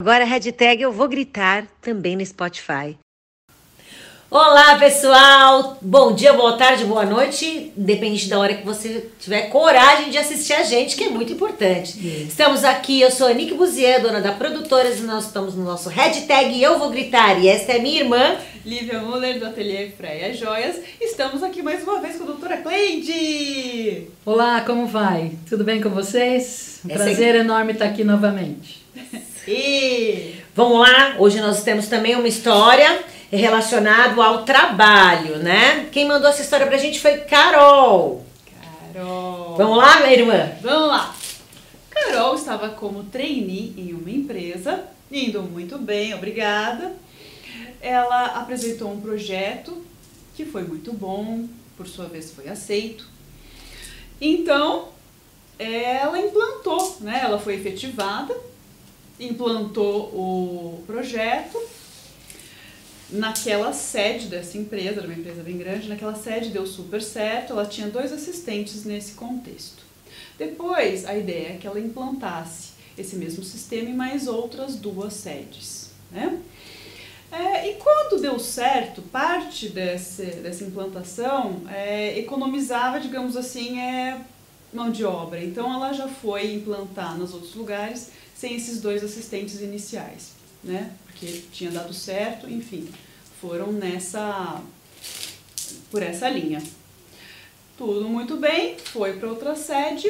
Agora a hashtag eu vou gritar também no Spotify. Olá pessoal, bom dia, boa tarde, boa noite, independente da hora que você tiver coragem de assistir a gente, que é muito importante. Estamos aqui, eu sou a Nick Buzier, dona da produtora, e nós estamos no nosso hashtag Eu Vou Gritar, e esta é minha irmã, Lívia Muller, do Ateliê Freia Joias. Estamos aqui mais uma vez com a doutora Cleide. Olá, como vai? Tudo bem com vocês? Um Essa prazer enorme estar aqui novamente. E Vamos lá, hoje nós temos também uma história relacionada ao trabalho, né? Quem mandou essa história pra gente foi Carol. Carol. Vamos lá, minha irmã? Vamos lá. Carol estava como trainee em uma empresa, indo muito bem, obrigada. Ela apresentou um projeto que foi muito bom, por sua vez foi aceito. Então, ela implantou, né? Ela foi efetivada, implantou o projeto naquela sede dessa empresa, era uma empresa bem grande, naquela sede deu super certo, ela tinha dois assistentes nesse contexto. Depois, a ideia é que ela implantasse esse mesmo sistema em mais outras duas sedes, né? É, e quando deu certo, parte desse, dessa implantação é, economizava, digamos assim, é, mão de obra. Então ela já foi implantar nos outros lugares sem esses dois assistentes iniciais, né? Porque tinha dado certo, enfim, foram nessa por essa linha. Tudo muito bem, foi para outra sede.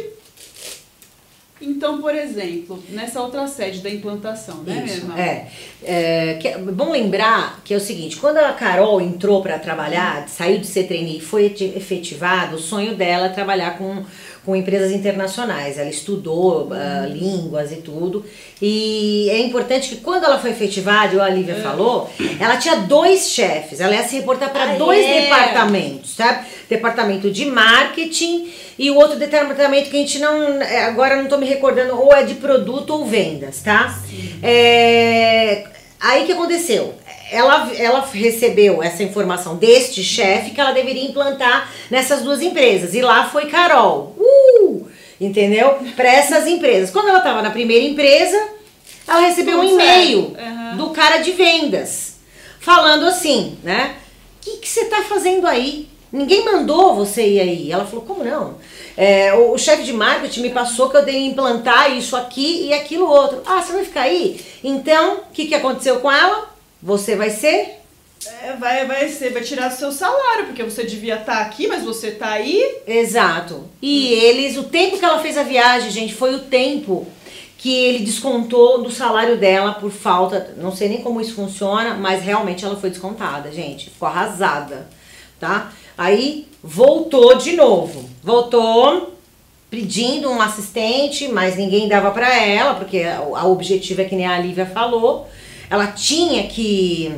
Então, por exemplo, nessa outra sede da implantação, né, Isso, é. É, que- é bom lembrar que é o seguinte, quando a Carol entrou para trabalhar, saiu de ser trainee e foi eti- efetivada, o sonho dela é trabalhar com, com empresas internacionais. Ela estudou ah, línguas e tudo. E é importante que quando ela foi efetivada, e a Lívia falou, ela tinha dois chefes. Ela ia se reportar para Ah, dois é? departamentos, sabe? Departamento de marketing e o outro departamento que a gente não. é, Agora não tô me recordando, ou é de produto ou vendas, tá? É, aí que aconteceu? Ela, ela recebeu essa informação deste chefe que ela deveria implantar nessas duas empresas. E lá foi Carol. Uh! Entendeu? Para essas empresas. Quando ela estava na primeira empresa, ela recebeu um Tudo e-mail certo. Aham. do cara de vendas falando assim, né? O que, você tá fazendo aí? Ninguém mandou você ir aí. Ela falou, como não? É, o, o chefe de marketing me passou que eu deveria implantar isso aqui e aquilo outro. Ah, você vai ficar aí? Então, o que, que aconteceu com ela? Você vai ser É, vai, vai, ser, vai tirar seu salário, porque você devia estar aqui, mas você tá aí. Exato. E eles, o tempo que ela fez a viagem, gente, foi o tempo que ele descontou do salário dela por falta. Não sei nem como isso funciona, mas realmente ela foi descontada, gente. Ficou arrasada, tá? Aí voltou de novo. Voltou pedindo um assistente, mas ninguém dava pra ela, porque o objetivo é que nem a Lívia falou. Ela tinha que.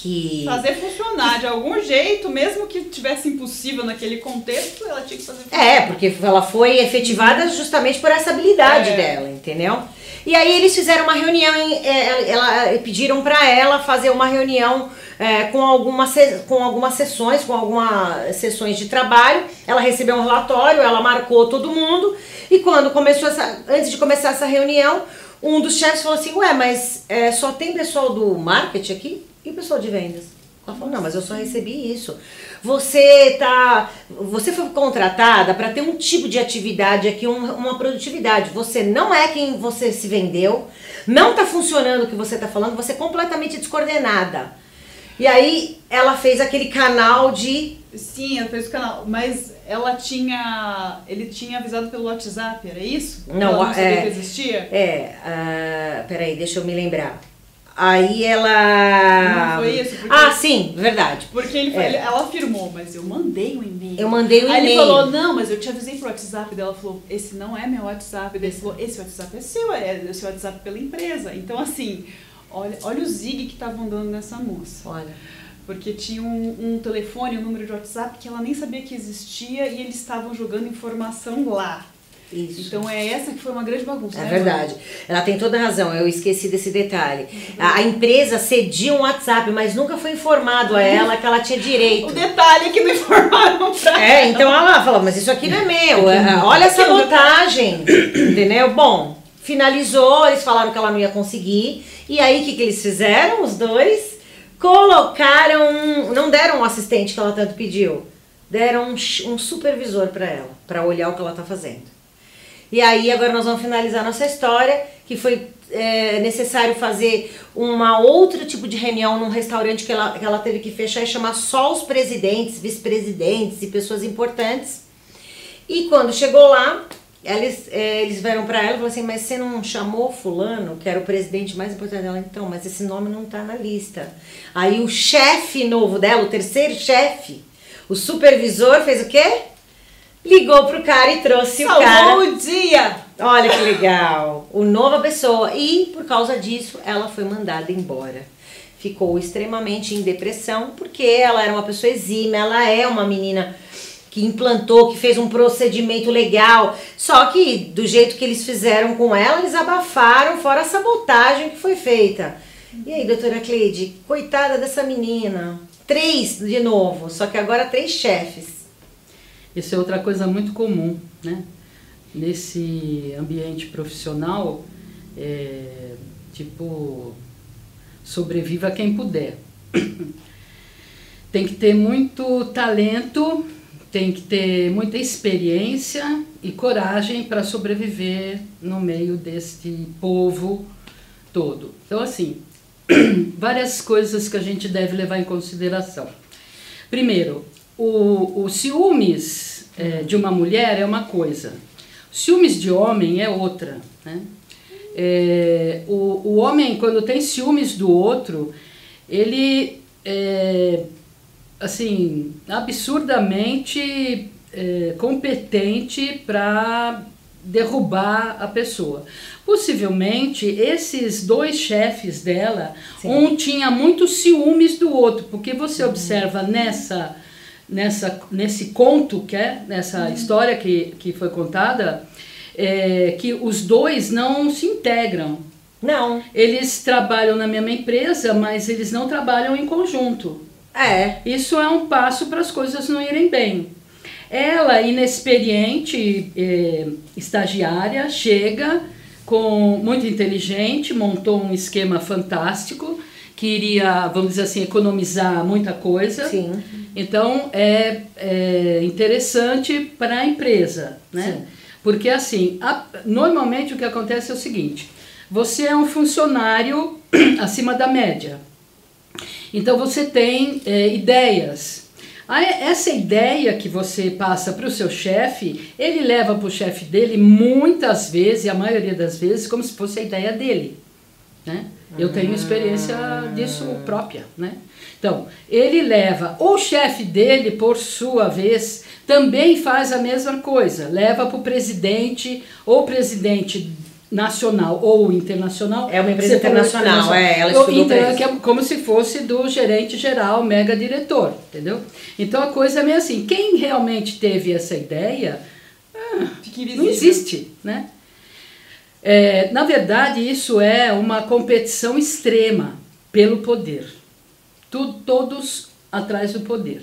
Que Fazer funcionar de algum jeito, mesmo que tivesse impossível naquele contexto, ela tinha que fazer funcionar. É, porque ela foi efetivada justamente por essa habilidade É. dela, entendeu? E aí eles fizeram uma reunião, é, ela, pediram pra ela fazer uma reunião é, com, algumas, com algumas sessões, com algumas sessões de trabalho. Ela recebeu um relatório, ela marcou todo mundo. E quando começou essa, antes de começar essa reunião, um dos chefes falou assim, ué, mas é, só tem pessoal do marketing aqui e pessoal de vendas? Ela falou, não, mas eu só recebi isso. Você tá. Você foi contratada para ter um tipo de atividade aqui, um- uma produtividade. Você não é quem você se vendeu, não tá funcionando o que você tá falando, você é completamente descoordenada. E aí ela fez aquele canal de. Sim, ela fez o canal, mas ela tinha. Ele tinha avisado pelo WhatsApp, era isso? Não, ela não sabia é- que existia? É. ah, peraí, deixa eu me lembrar. Aí ela. Não foi isso? Porque- Ah, sim, verdade. Porque ele, foi- É. ela afirmou, mas eu mandei um e-mail. Eu mandei um Aí ele e-mail. falou, não, mas eu te avisei pro WhatsApp dela. falou, esse não é meu WhatsApp. Daí ele falou, esse WhatsApp é seu, é o seu WhatsApp pela empresa. Então, assim, olha, olha o zig que estavam dando nessa moça. Olha. Porque tinha um, um telefone, um número de WhatsApp que ela nem sabia que existia e eles estavam jogando informação lá. Isso. Então é essa que foi uma grande bagunça. É né, verdade. Ela tem toda a razão, eu esqueci desse detalhe. A, a empresa cedia um WhatsApp, mas nunca foi informado a ela que ela tinha O direito. detalhe é que não informaram pra É, então ela falou, mas isso aqui não é meu. é, Olha essa montagem. Entendeu? Bom, finalizou, eles falaram que ela não ia conseguir. E aí o que, que eles fizeram, os dois? Colocaram, não deram um assistente que ela tanto pediu, deram um, um supervisor para ela, para olhar o que ela tá fazendo. E aí agora nós vamos finalizar nossa história, que foi é, necessário fazer uma outro tipo de reunião num restaurante que ela, que ela teve que fechar e chamar só os presidentes, vice-presidentes e pessoas importantes. E quando chegou lá, eles, é, eles vieram para ela e falaram assim, mas você não chamou fulano, que era o presidente mais importante dela? Então, mas esse nome não tá na lista. Aí o chefe novo dela, o terceiro chefe, o supervisor, fez o quê? Ligou pro cara e trouxe Salvou o cara. o dia! Olha que legal. O nova pessoa. E por causa disso, ela foi mandada embora. Ficou extremamente em depressão, porque ela era uma pessoa exímia, ela é uma menina que implantou, que fez um procedimento legal. Só que do jeito que eles fizeram com ela, eles abafaram, fora a sabotagem que foi feita. E aí, doutora Cleide, coitada dessa menina. Três de novo, só que agora três chefes. Isso é outra coisa muito comum, né? Nesse ambiente profissional, é, tipo, sobreviva quem puder. Tem que ter muito talento, tem que ter muita experiência e coragem para sobreviver no meio deste povo todo. Então, assim, várias coisas que a gente deve levar em consideração. Primeiro, o, o ciúmes é, de uma mulher é uma coisa, ciúmes de homem é outra. Né? É, o, o homem, quando tem ciúmes do outro, ele é, assim, absurdamente é, competente para derrubar a pessoa. Possivelmente esses dois chefes dela, Sim. um tinha muitos ciúmes do outro, porque você uhum. observa nessa nessa nesse conto que é nessa uhum. história que, que foi contada é, que os dois não se integram. Não. Eles trabalham na mesma empresa, mas eles não trabalham em conjunto. É. Isso é um passo para as coisas não irem bem. Ela, inexperiente, eh, estagiária, chega com muito inteligente, montou um esquema fantástico que iria, vamos dizer assim, economizar muita coisa. Sim. Então é, é interessante para a empresa, né? Sim. Porque assim, a, normalmente o que acontece é o seguinte: você é um funcionário acima da média. Então você tem é, ideias. Essa ideia que você passa para o seu chefe, ele leva para o chefe dele muitas vezes, a maioria das vezes, como se fosse a ideia dele. Né? Eu tenho experiência disso própria. Né? Então, ele leva, o chefe dele, por sua vez, também faz a mesma coisa, leva para o presidente, ou presidente nacional ou internacional. É uma empresa internacional, é, ela estudou então, que é como se fosse do gerente geral, mega diretor, entendeu? Então a coisa é meio assim, quem realmente teve essa ideia, ah, não existe, né? É, na verdade, isso é uma competição extrema pelo poder. Tu, todos atrás do poder.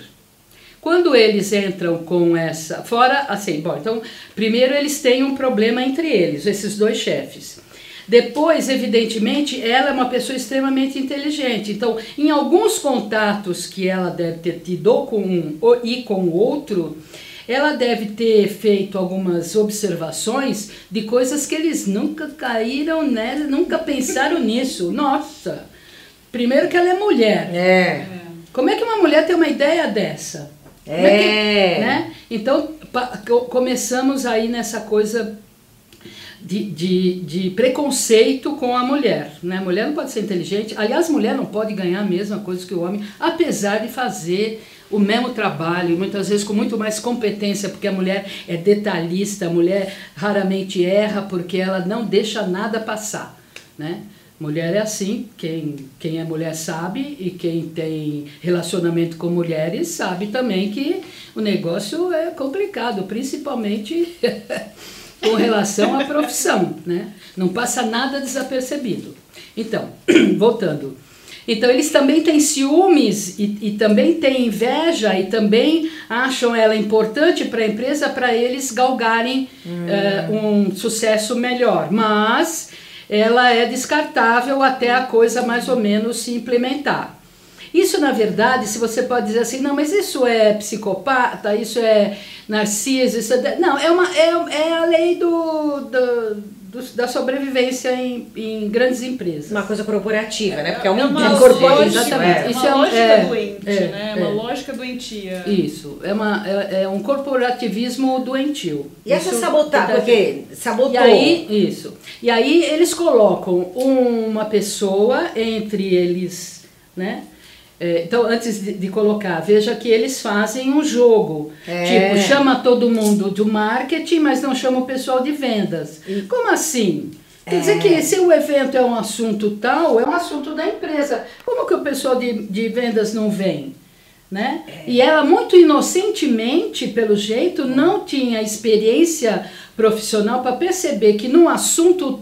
Quando eles entram com essa. Fora, assim, bom, então, primeiro eles têm um problema entre eles, esses dois chefes. Depois, evidentemente, ela é uma pessoa extremamente inteligente. Então, em alguns contatos que ela deve ter tido com um e com o outro, ela deve ter feito algumas observações de coisas que eles nunca caíram nela, nunca pensaram nisso. Nossa! Primeiro que ela é mulher. É. Como é que uma mulher tem uma ideia dessa? É. é que, né? Então, começamos aí nessa coisa de, de, de, preconceito com a mulher. Né? A mulher não pode ser inteligente. Aliás, mulher não pode ganhar a mesma coisa que o homem, apesar de fazer o mesmo trabalho, muitas vezes com muito mais competência, porque a mulher é detalhista, a mulher raramente erra porque ela não deixa nada passar. Né? Mulher é assim, quem, quem é mulher sabe e quem tem relacionamento com mulheres sabe também que o negócio é complicado, principalmente com relação à profissão, né? Não passa nada desapercebido. Então, voltando, Então eles também têm ciúmes e, e também têm inveja e também acham ela importante para a empresa para eles galgarem hum. uh, um sucesso melhor. Mas ela é descartável até a coisa mais ou menos se implementar. Isso, na verdade, se você pode dizer assim, não, mas isso é psicopata, isso é narciso, isso é. Não, é, uma, é, é a lei do, do da sobrevivência em, em, grandes empresas. Uma coisa corporativa, né? Porque é, uma, é uma lógica, exatamente. É. Isso é uma lógica é, doente, é, né? É uma lógica doentia. Isso, é, uma, é, é um corporativismo doentio. E essa sabotagem, porque sabotou. E aí, isso. E aí eles colocam uma pessoa entre eles, né? É, então, antes de, de, colocar, veja que eles fazem um jogo. É. Tipo, chama todo mundo do marketing, mas não chama o pessoal de vendas. E... Como assim? Quer é. dizer que se o evento é um assunto tal, é um assunto da empresa. Como que o pessoal de, de vendas não vem? Né? É. E ela muito inocentemente, pelo jeito, não tinha experiência profissional para perceber que num assunto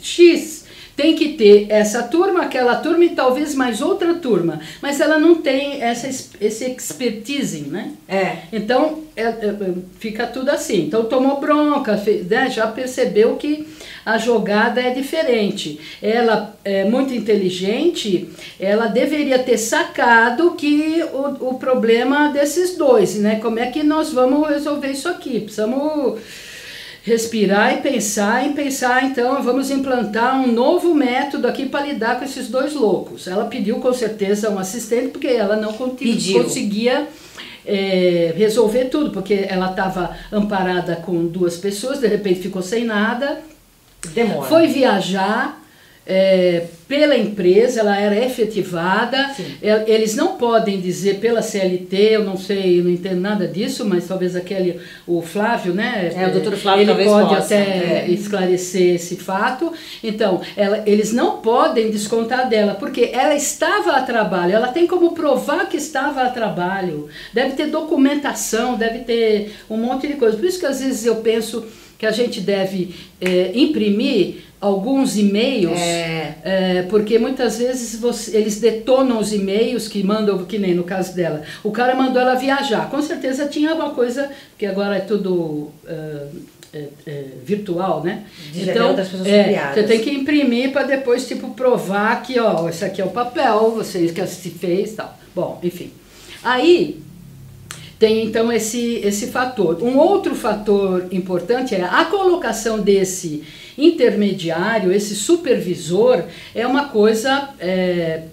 X tem que ter essa turma, aquela turma e talvez mais outra turma, mas ela não tem essa esse expertise, né? É. Então é, é, fica tudo assim. Então tomou bronca, né? já percebeu que a jogada é diferente. Ela é muito inteligente, ela deveria ter sacado que o, o problema desses dois, né? Como é que nós vamos resolver isso aqui? Precisamos respirar e pensar em pensar, então vamos implantar um novo método aqui para lidar com esses dois loucos. Ela pediu com certeza um assistente porque ela não conseguia é, resolver tudo, porque ela estava amparada com duas pessoas, de repente ficou sem nada. Demora. Foi viajar é, pela empresa, ela era efetivada. É, eles não podem dizer pela CLT, eu não sei, eu não entendo nada disso, mas talvez aquele, o Flávio, né? É, o doutor Flávio ele pode possa, até é. esclarecer esse fato. Então, ela, eles não podem descontar dela, porque ela estava a trabalho, ela tem como provar que estava a trabalho. Deve ter documentação, deve ter um monte de coisa. Por isso que às vezes eu penso que a gente deve é, imprimir alguns e-mails, é. é. porque muitas vezes você, eles detonam os e-mails que mandam, que nem no caso dela. O cara mandou ela viajar, com certeza tinha alguma coisa, que agora é tudo uh, é, virtual, né? De então, é, você tem que imprimir para depois tipo provar que ó, esse aqui é o papel, você que se fez, tal. Bom, enfim. Aí tem então esse esse fator. Um outro fator importante é a colocação desse intermediário, esse supervisor, é uma coisa é,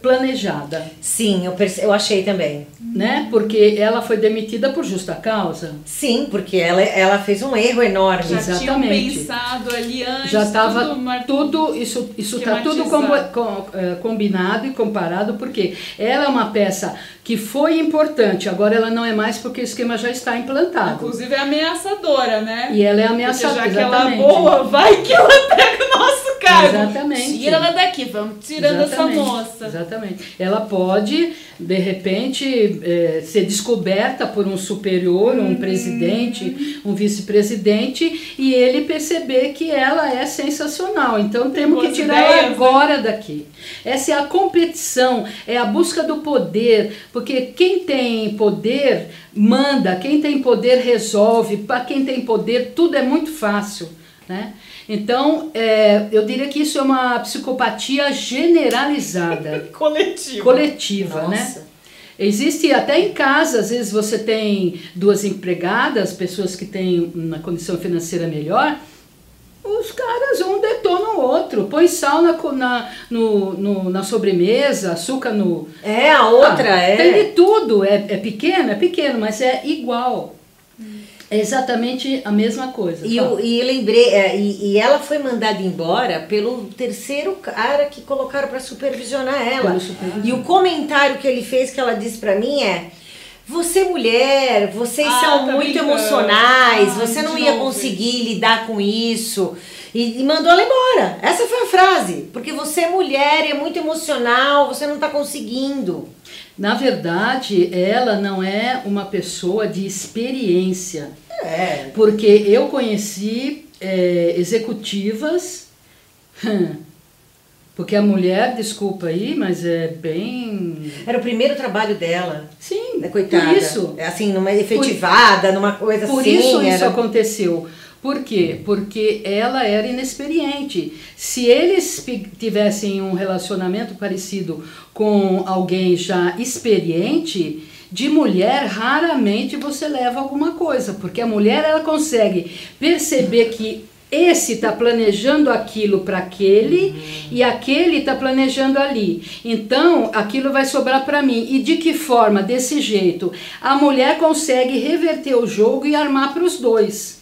planejada. Sim, eu, eu achei também. Né? Porque ela foi demitida por justa causa. Sim, porque ela, ela fez um erro enorme. Já Exatamente. tinham pensado ali antes. Já estava tudo, tudo, isso isso está tudo com, com, é, combinado e comparado porque ela é uma peça que foi importante, agora ela não é mais porque o esquema já está implantado. Inclusive é ameaçadora, né? E ela é ameaçadora. Porque já que ela é boa, vai que ela pega o nosso cargo. Exatamente. Tira ela daqui, vamos tirando Exatamente. essa moça. Exatamente. Ela pode, de repente, é, ser descoberta por um superior, um uhum. presidente, um vice-presidente, e ele perceber que ela é sensacional. Então temos que tirar ela né? agora daqui. Essa é a competição, é a busca do poder porque quem tem poder manda, quem tem poder resolve, para quem tem poder tudo é muito fácil. Né? Então, é, eu diria que isso é uma psicopatia generalizada. coletiva. Coletiva, né? Nossa. né? Existe até em casa, às vezes você tem duas empregadas, pessoas que têm uma condição financeira melhor, os caras um detona o outro, põe sal na, na, no, no, na sobremesa, açúcar no. É, a outra ah, é. Tem de tudo. É, é pequeno, é pequeno, mas é igual. É exatamente a mesma coisa. E, eu, e eu lembrei, é, e, e, ela foi mandada embora pelo terceiro cara que colocaram para supervisionar ela. Supervisionar. E o comentário que ele fez que ela disse para mim é: você mulher, vocês ah, são tá muito brincando. emocionais, ah, você não ia conseguir lidar com isso. E, e, mandou ela embora. Essa foi a frase. Porque você é mulher, é muito emocional, você não está conseguindo. Na verdade, ela não é uma pessoa de experiência. É. Porque eu conheci é, executivas Porque a mulher, desculpa aí, mas é bem. Era o primeiro trabalho dela. Sim, né, coitada. por isso. É assim, numa efetivada, numa coisa Por assim. isso isso era... aconteceu. Por quê? Porque ela era inexperiente. Se eles tivessem um relacionamento parecido com alguém já experiente, de mulher raramente você leva alguma coisa, porque a mulher ela consegue perceber que esse está planejando aquilo para aquele e aquele está planejando ali. Então, aquilo vai sobrar para mim. E de que forma? Desse jeito. A mulher consegue reverter o jogo e armar para os dois.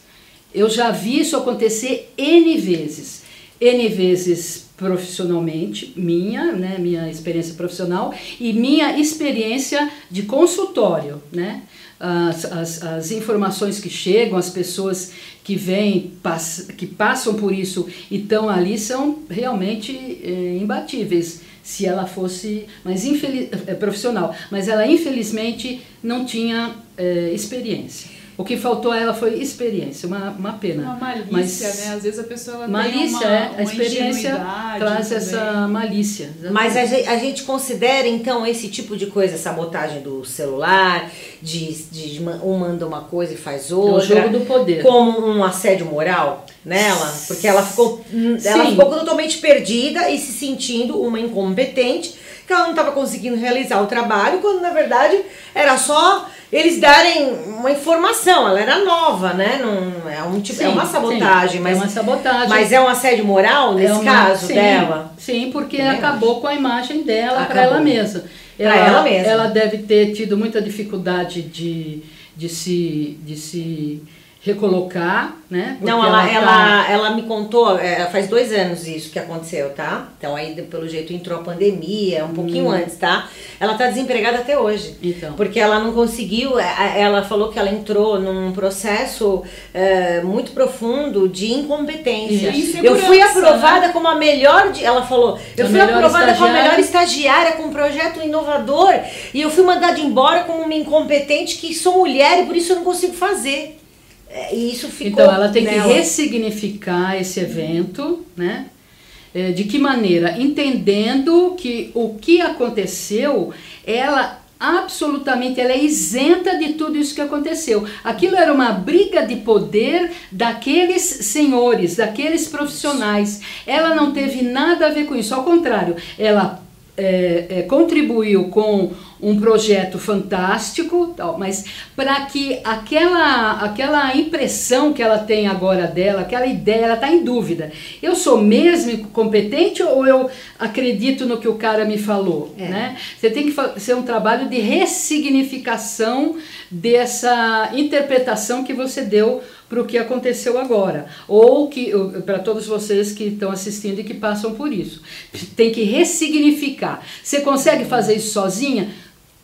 Eu já vi isso acontecer N vezes. N vezes profissionalmente, minha, né, minha experiência profissional e minha experiência de consultório, né? As, as, as informações que chegam, as pessoas que vêm, pass, que passam por isso e estão ali são realmente eh, imbatíveis. Se ela fosse mais infeliz, eh, profissional, mas ela infelizmente não tinha eh, experiência. O que faltou a ela foi experiência, uma, uma pena. Uma malícia, Mas- né? Às vezes a pessoa ela Malícia, tem uma, é. A uma experiência traz também. essa malícia. Mas a gente, a gente considera, então, esse tipo de coisa, sabotagem do celular, de, de um manda uma coisa e faz É o outra. jogo do poder. como um assédio moral nela, porque ela ficou, ela Sim. ficou totalmente perdida e se sentindo uma incompetente, que ela não estava conseguindo realizar o trabalho, quando na verdade era só eles darem uma informação, ela era nova, né? Não, é, um tipo, é Sim, uma sim, sabotagem, mas, é uma sabotagem. mas é um assédio moral nesse É uma- caso sim, dela. Sim, porque acabou com a imagem dela para ela mesma. Pra ela mesma. Ela deve ter tido muita dificuldade de, de, se, de se recolocar, né? Não, Porque ela, tá- ela, ela me contou, é, faz dois anos isso que aconteceu, tá? Então aí, pelo jeito, entrou a pandemia, um pouquinho antes, tá? Ela tá desempregada até hoje. Então. Porque ela não conseguiu, é, ela falou que ela entrou num processo é, muito profundo de incompetência. Eu fui aprovada como a melhor, de, ela falou, eu A fui aprovada como a melhor estagiária com um projeto inovador e eu fui mandada embora como uma incompetente que sou mulher e por isso eu não consigo fazer. É, E isso ficou Então ela tem que nela. ressignificar esse evento, né? É, De que maneira? Entendendo que o que aconteceu, ela absolutamente ela é isenta de tudo isso que aconteceu. Aquilo era uma briga de poder daqueles senhores, daqueles profissionais. Ela não teve nada a ver com isso, ao contrário, ela é, é, contribuiu com um projeto fantástico, tal, mas para que aquela, aquela impressão que ela tem agora dela, aquela ideia, ela está em dúvida. Eu sou mesmo competente ou eu acredito no que o cara me falou? É. Né? Você tem que fazer um trabalho de ressignificação dessa interpretação que você deu para o que aconteceu agora. Ou que para todos vocês que estão assistindo e que passam por isso. Tem que ressignificar. Você consegue fazer isso sozinha?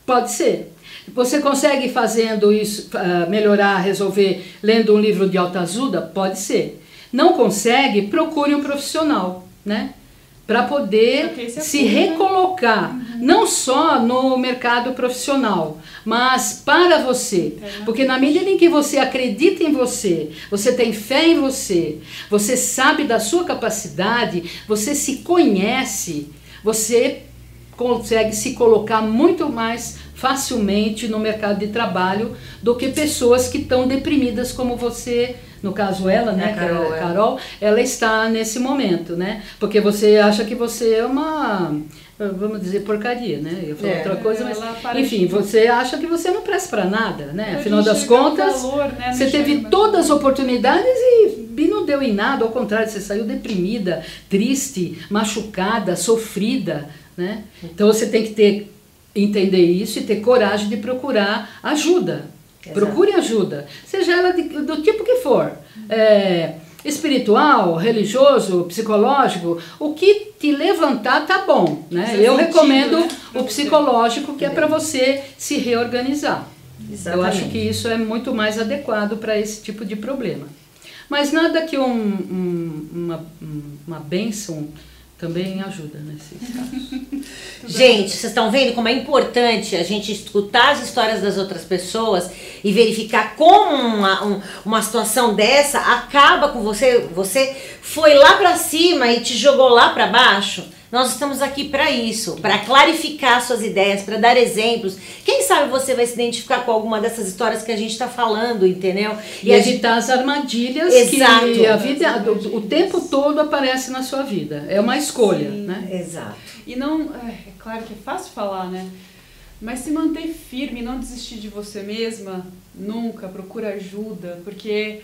Pode ser. Você consegue fazendo isso, ah, melhorar, resolver, lendo um livro de autoajuda? Pode ser. Não consegue? Procure um profissional, né? Para poder é se né? recolocar, não só no mercado profissional, mas para você. Porque na medida em que você acredita em você, você tem fé em você, você sabe da sua capacidade, você se conhece, você consegue se colocar muito mais facilmente no mercado de trabalho do que pessoas que estão deprimidas como você, no caso ela, né, A Carol, Carol, é. Carol, ela está nesse momento, né? Porque você acha que você é uma vamos dizer porcaria, né? Eu falar É. outra coisa, mas enfim, você acha que você não presta para nada, né? Afinal das contas, valor, né? Você teve todas as oportunidades e, e não deu em nada, ao contrário, você saiu deprimida, triste, machucada, sofrida, né? Então você tem que ter entender isso e ter coragem de procurar ajuda. Exato. Procure ajuda, seja ela de- do tipo que for. É, espiritual, religioso, psicológico, o que te levantar tá bom, né? Faz Eu sentido, recomendo né, o você. psicológico que é para você se reorganizar. Eu Exatamente. acho que isso é muito mais adequado para esse tipo de problema. Mas nada que um, um- uma, um- uma bênção também ajuda nesses casos. Gente, vocês estão vendo como é importante a gente escutar as histórias das outras pessoas e verificar como uma, um- uma situação dessa acaba com você. Você foi lá pra cima e te jogou lá pra baixo. Nós estamos aqui para isso, para clarificar suas ideias, para dar exemplos. Quem sabe você vai se identificar com alguma dessas histórias que a gente está falando, entendeu? E, e evitar as armadilhas Exato. que a vida, o, o, tempo todo aparece na sua vida. É uma escolha, Sim. né? Exato. E não, é, é claro que é fácil falar, né? Mas se manter firme, não desistir de você mesma, nunca, procura ajuda, porque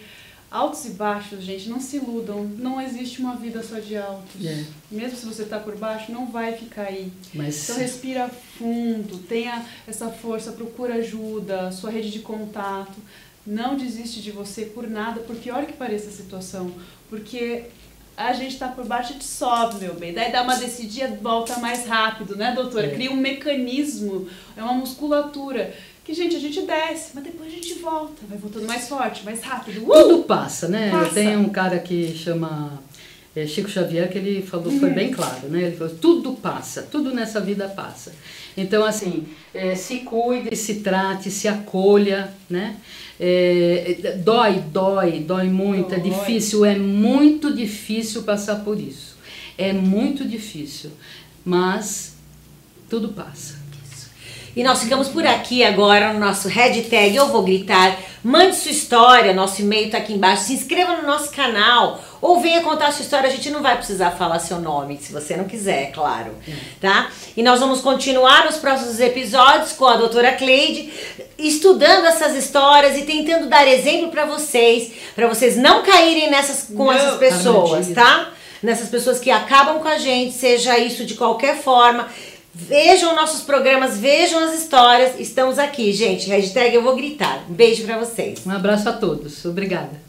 altos e baixos, gente, não se iludam, não existe uma vida só de altos. É. Mesmo se você está por baixo, não vai ficar aí. Mas... Então respira fundo, tenha essa força, procura ajuda, sua rede de contato. Não desiste de você por nada, por pior que pareça a situação, porque a gente está por baixo, gente sobe, meu bem. Daí dá uma descidinha, volta mais rápido, né, doutora? É. Cria um mecanismo, é uma musculatura. Que, gente, a gente desce, mas depois a gente volta. Vai voltando mais forte, mais rápido. Uh! Tudo passa, né? Passa. Tem um cara que chama é, Chico Xavier que ele falou, foi bem claro, né? Ele falou, tudo passa, tudo nessa vida passa. Então, assim, é, se cuide, se trate, se acolha, né? É, dói, dói, dói muito, é difícil, é muito difícil passar por isso. É muito difícil, mas tudo passa. E nós ficamos por aqui agora no nosso hashtag Eu Vou Gritar. Mande sua história, nosso e-mail está aqui embaixo. Se inscreva no nosso canal ou venha contar sua história. A gente não vai precisar falar seu nome, se você não quiser, é claro. Tá? E nós vamos continuar nos próximos episódios com a doutora Cleide, estudando essas histórias e tentando dar exemplo para vocês, para vocês não caírem nessas com não, essas pessoas, tá? Nessas pessoas que acabam com a gente, seja isso de qualquer forma. Vejam nossos programas, vejam as histórias. Estamos aqui, gente. Hashtag eu vou gritar. Um beijo para vocês. Um abraço a todos. Obrigada.